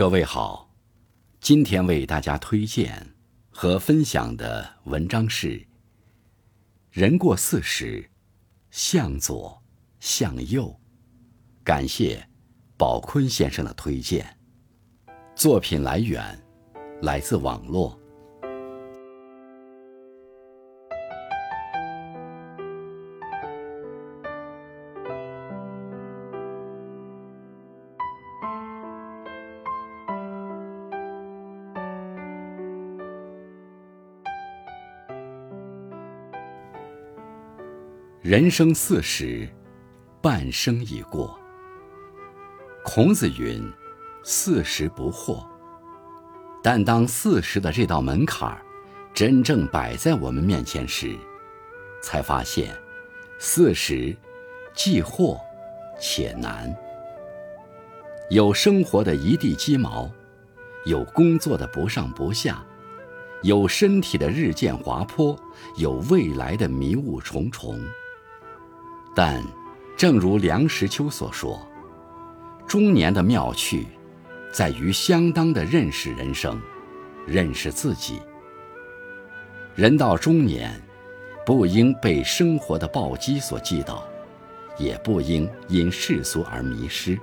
各位好，今天为大家推荐和分享的文章是：人过四十，向左，向右。感谢宝坤先生的推荐。作品来源来自网络。人生四十，半生已过。孔子云：“四十不惑。”但当四十的这道门槛真正摆在我们面前时，才发现，四十既惑且难。有生活的一地鸡毛，有工作的不上不下，有身体的日渐滑坡，有未来的迷雾重重。但，正如梁实秋所说，中年的妙趣，在于相当的认识人生，认识自己。人到中年，不应被生活的暴击所击倒，也不应因世俗而迷失。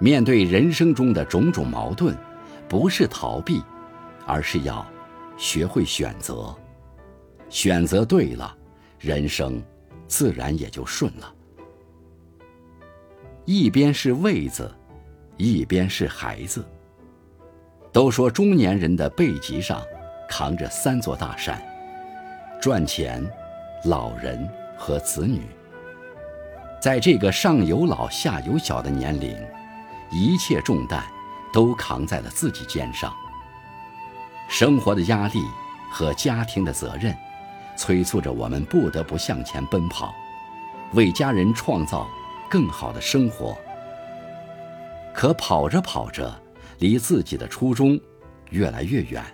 面对人生中的种种矛盾，不是逃避，而是要学会选择。选择对了，人生。自然也就顺了。一边是位子，一边是孩子。都说中年人的背脊上扛着三座大山：赚钱、老人和子女。在这个上有老下有小的年龄，一切重担都扛在了自己肩上。生活的压力和家庭的责任。催促着我们不得不向前奔跑，为家人创造更好的生活。可跑着跑着，离自己的初衷越来越远，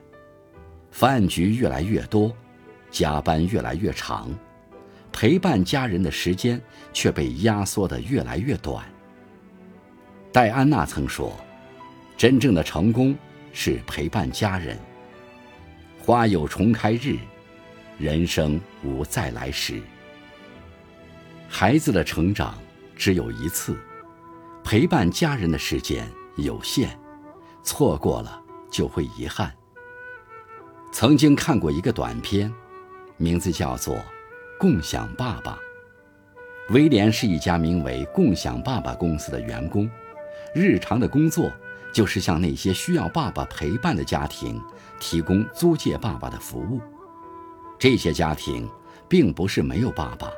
饭局越来越多，加班越来越长，陪伴家人的时间却被压缩的越来越短。戴安娜曾说：“真正的成功是陪伴家人。”花有重开日。人生无再来时。孩子的成长只有一次，陪伴家人的时间有限，错过了就会遗憾。曾经看过一个短片，名字叫做《共享爸爸》。威廉是一家名为“共享爸爸”公司的员工，日常的工作就是向那些需要爸爸陪伴的家庭提供租借爸爸的服务。这些家庭并不是没有爸爸，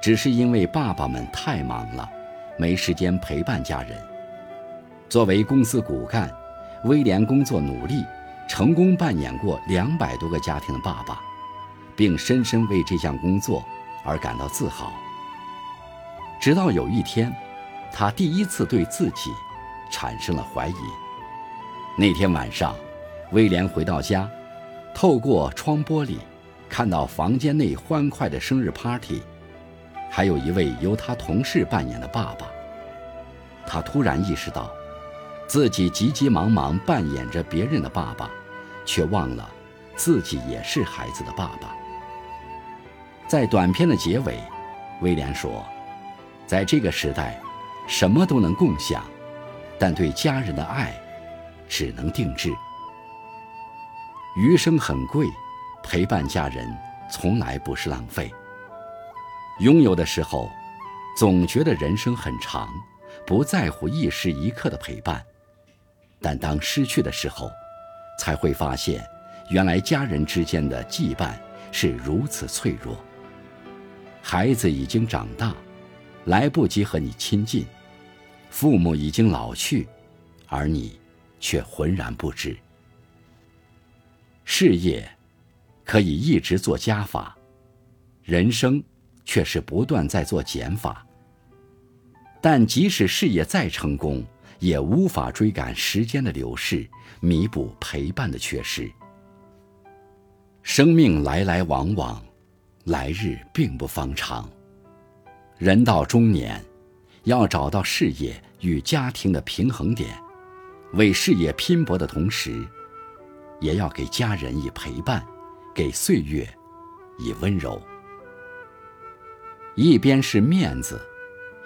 只是因为爸爸们太忙了，没时间陪伴家人。作为公司骨干，威廉工作努力，成功扮演过两百多个家庭的爸爸，并深深为这项工作而感到自豪。直到有一天，他第一次对自己产生了怀疑。那天晚上，威廉回到家，透过窗玻璃。看到房间内欢快的生日 party，还有一位由他同事扮演的爸爸，他突然意识到，自己急急忙忙扮演着别人的爸爸，却忘了自己也是孩子的爸爸。在短片的结尾，威廉说：“在这个时代，什么都能共享，但对家人的爱，只能定制。余生很贵。”陪伴家人从来不是浪费。拥有的时候，总觉得人生很长，不在乎一时一刻的陪伴；但当失去的时候，才会发现，原来家人之间的羁绊是如此脆弱。孩子已经长大，来不及和你亲近；父母已经老去，而你却浑然不知。事业。可以一直做加法，人生却是不断在做减法。但即使事业再成功，也无法追赶时间的流逝，弥补陪伴的缺失。生命来来往往，来日并不方长。人到中年，要找到事业与家庭的平衡点，为事业拼搏的同时，也要给家人以陪伴，给岁月以温柔。一边是面子，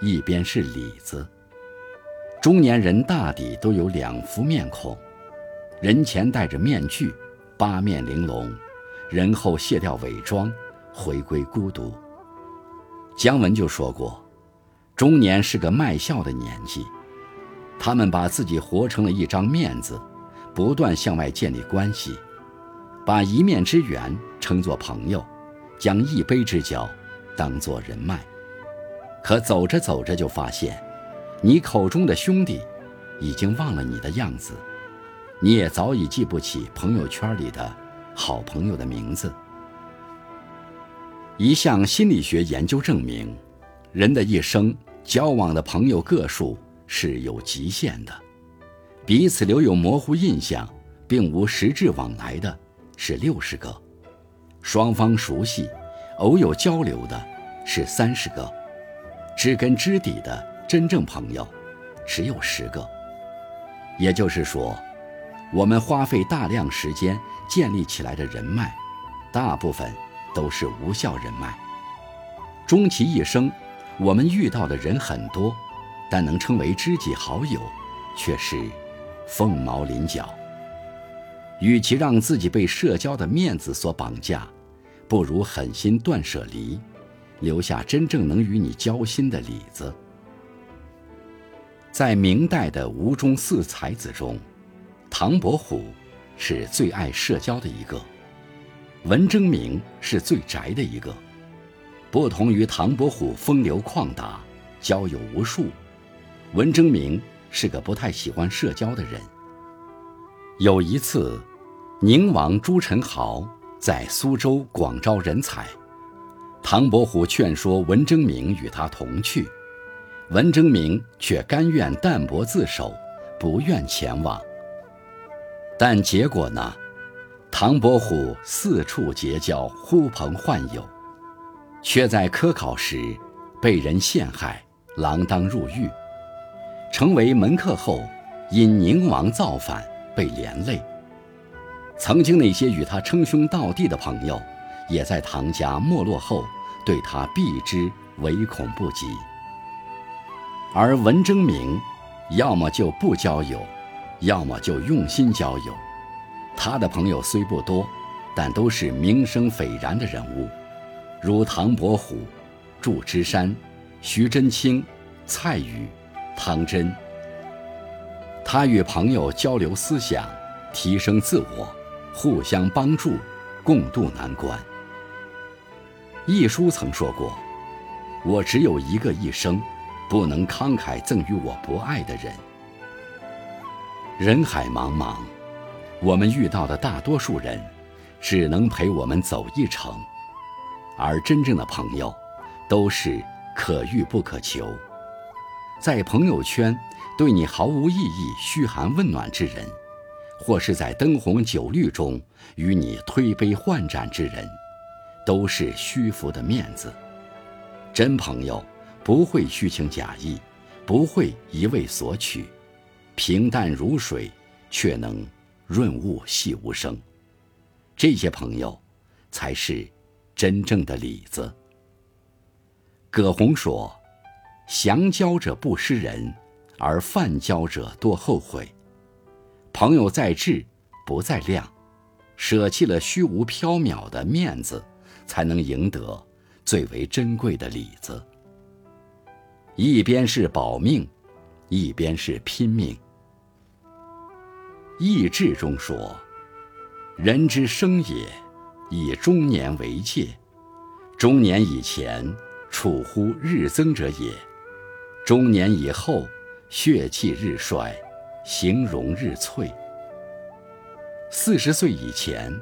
一边是里子。中年人大抵都有两副面孔，人前戴着面具，八面玲珑；人后卸掉伪装，回归孤独。姜文就说过，中年是个卖笑的年纪。他们把自己活成了一张面子，不断向外建立关系，把一面之缘称作朋友，将一杯之交当作人脉。可走着走着就发现，你口中的兄弟已经忘了你的样子，你也早已记不起朋友圈里的好朋友的名字。一项心理学研究证明，人的一生交往的朋友个数。是有极限的，彼此留有模糊印象，并无实质往来的，是六十个；双方熟悉，偶有交流的，是三十个；知根知底的真正朋友，只有十个。也就是说，我们花费大量时间建立起来的人脉，大部分都是无效人脉。终其一生，我们遇到的人很多。但能称为知己好友，却是凤毛麟角。与其让自己被社交的面子所绑架，不如狠心断舍离，留下真正能与你交心的李子。在明代的吴中四才子中，唐伯虎是最爱社交的一个，文征明是最宅的一个。不同于唐伯虎风流旷达，交友无数。文征明是个不太喜欢社交的人。有一次，宁王朱宸濠在苏州广招人才，唐伯虎劝说文征明与他同去，文征明却甘愿淡泊自守，不愿前往。但结果呢？唐伯虎四处结交，呼朋唤友，却在科考时被人陷害，锒铛入狱。成为门客后，因宁王造反被连累。曾经那些与他称兄道弟的朋友，也在唐家没落后，对他避之唯恐不及。而文征明，要么就不交友，要么就用心交友。他的朋友虽不多，但都是名声斐然的人物，如唐伯虎、祝枝山、徐祯卿、蔡羽。汤真，他与朋友交流思想，提升自我，互相帮助，共度难关。一书曾说过：“我只有一个一生，不能慷慨赠予我不爱的人。”人海茫茫，我们遇到的大多数人，只能陪我们走一程，而真正的朋友，都是可遇不可求。在朋友圈对你毫无意义、嘘寒问暖之人，或是在灯红酒绿中与你推杯换盏之人，都是虚浮的面子。真朋友不会虚情假意，不会一味索取，平淡如水，却能润物细无声。这些朋友，才是真正的里子。葛洪说。详交者不失人，而泛交者多后悔。朋友在质，不在量，舍弃了虚无缥缈的面子，才能赢得最为珍贵的里子。一边是保命，一边是拼命。易志中说：“人之生也，以中年为界，中年以前，处乎日增者也。”中年以后，血气日衰，形容日脆。四十岁以前，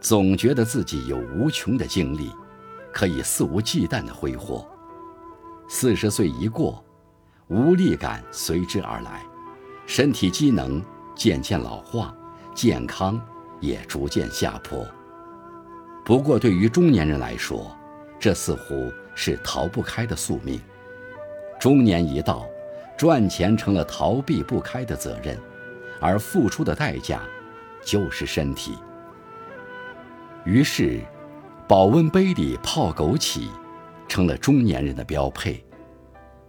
总觉得自己有无穷的精力，可以肆无忌惮的挥霍；四十岁一过，无力感随之而来，身体机能渐渐老化，健康也逐渐下坡。不过，对于中年人来说，这似乎是逃不开的宿命。中年一到，赚钱成了逃避不开的责任，而付出的代价就是身体。于是，保温杯里泡枸杞成了中年人的标配。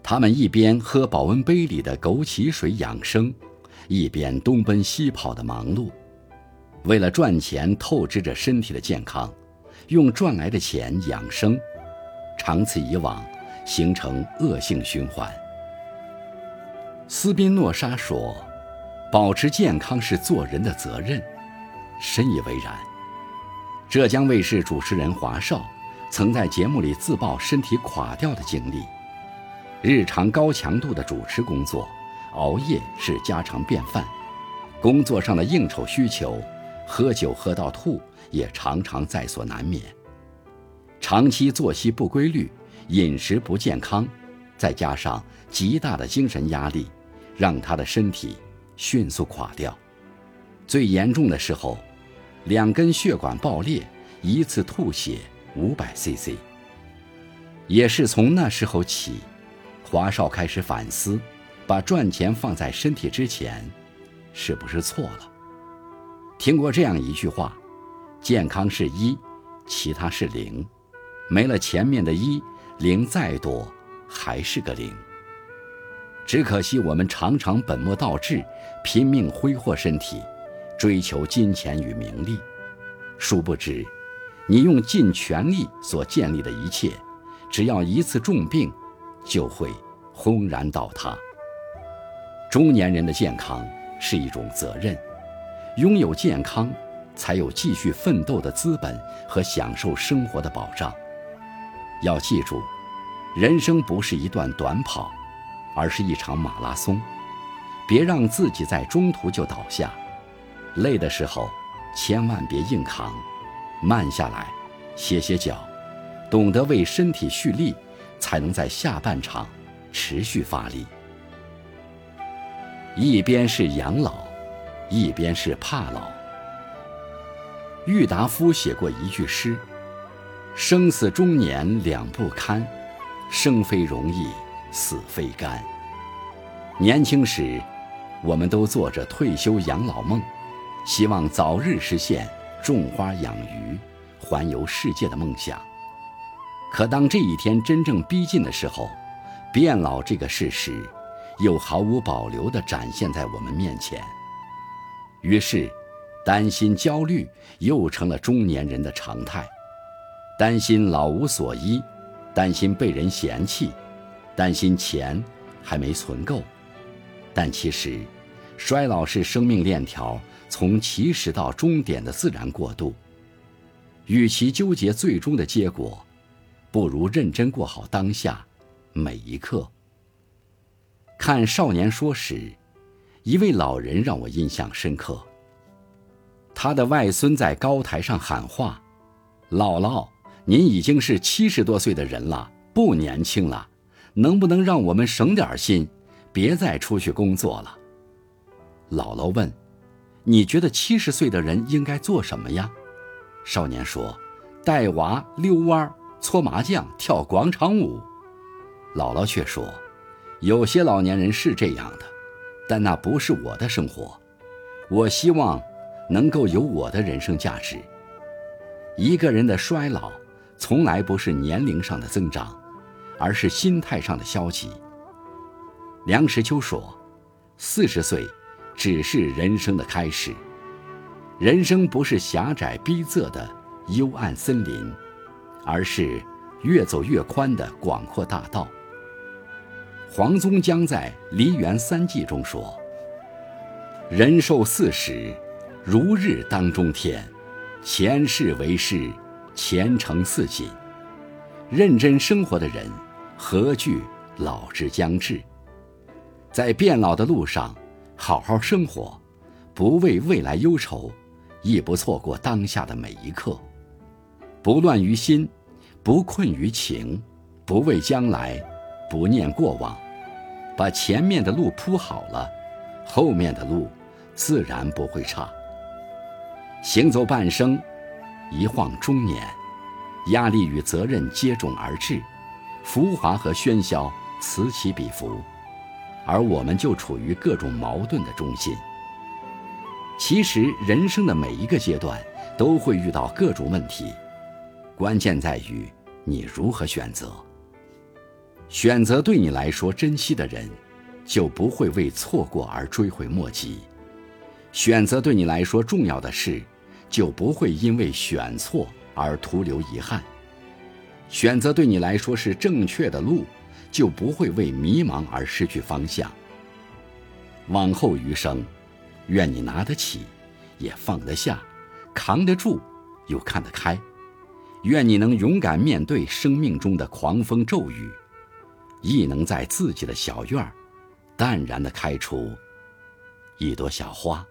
他们一边喝保温杯里的枸杞水养生，一边东奔西跑的忙碌，为了赚钱透支着身体的健康，用赚来的钱养生，长此以往，形成恶性循环。斯宾诺莎说：“保持健康是做人的责任。”深以为然。浙江卫视主持人华少曾在节目里自曝身体垮掉的经历。日常高强度的主持工作，熬夜是家常便饭；工作上的应酬需求，喝酒喝到吐也常常在所难免。长期作息不规律，饮食不健康，再加上极大的精神压力。让他的身体迅速垮掉，最严重的时候，两根血管爆裂，一次吐血五百 cc。也是从那时候起，华少开始反思，把赚钱放在身体之前，是不是错了？听过这样一句话：健康是一，其他是零，没了前面的一，零再多还是个零。只可惜我们常常本末倒置，拼命挥霍身体，追求金钱与名利。殊不知，你用尽全力所建立的一切，只要一次重病，就会轰然倒塌。中年人的健康是一种责任，拥有健康，才有继续奋斗的资本和享受生活的保障。要记住，人生不是一段短跑。而是一场马拉松，别让自己在中途就倒下。累的时候，千万别硬扛，慢下来，歇歇脚，懂得为身体蓄力，才能在下半场持续发力。一边是养老，一边是怕老。郁达夫写过一句诗：“生死中年两不堪，生非容易。”死非干。年轻时，我们都做着退休养老梦，希望早日实现种花养鱼、环游世界的梦想。可当这一天真正逼近的时候，变老这个事实又毫无保留地展现在我们面前。于是，担心、焦虑又成了中年人的常态，担心老无所依，担心被人嫌弃。担心钱还没存够，但其实，衰老是生命链条从起始到终点的自然过渡。与其纠结最终的结果，不如认真过好当下每一刻。看《少年说》时，一位老人让我印象深刻。他的外孙在高台上喊话：“姥姥，您已经是七十多岁的人了，不年轻了。”能不能让我们省点心，别再出去工作了？姥姥问：“你觉得七十岁的人应该做什么呀？”少年说：“带娃、遛弯、搓麻将、跳广场舞。”姥姥却说：“有些老年人是这样的，但那不是我的生活。我希望能够有我的人生价值。一个人的衰老，从来不是年龄上的增长。”而是心态上的消极。梁实秋说：“四十岁，只是人生的开始。人生不是狭窄逼仄的幽暗森林，而是越走越宽的广阔大道。”黄宗江在《梨园三记》中说：“人寿四十，如日当中天。前世为师，前程似锦。认真生活的人。”何惧老之将至？在变老的路上，好好生活，不为未来忧愁，亦不错过当下的每一刻。不乱于心，不困于情，不畏将来，不念过往，把前面的路铺好了，后面的路自然不会差。行走半生，一晃中年，压力与责任接踵而至。浮华和喧嚣此起彼伏，而我们就处于各种矛盾的中心。其实人生的每一个阶段都会遇到各种问题，关键在于你如何选择。选择对你来说珍惜的人，就不会为错过而追悔莫及；选择对你来说重要的事，就不会因为选错而徒留遗憾；选择对你来说是正确的路，就不会为迷茫而失去方向。往后余生，愿你拿得起，也放得下，扛得住，又看得开。愿你能勇敢面对生命中的狂风骤雨。亦能在自己的小院儿，淡然地开出一朵小花。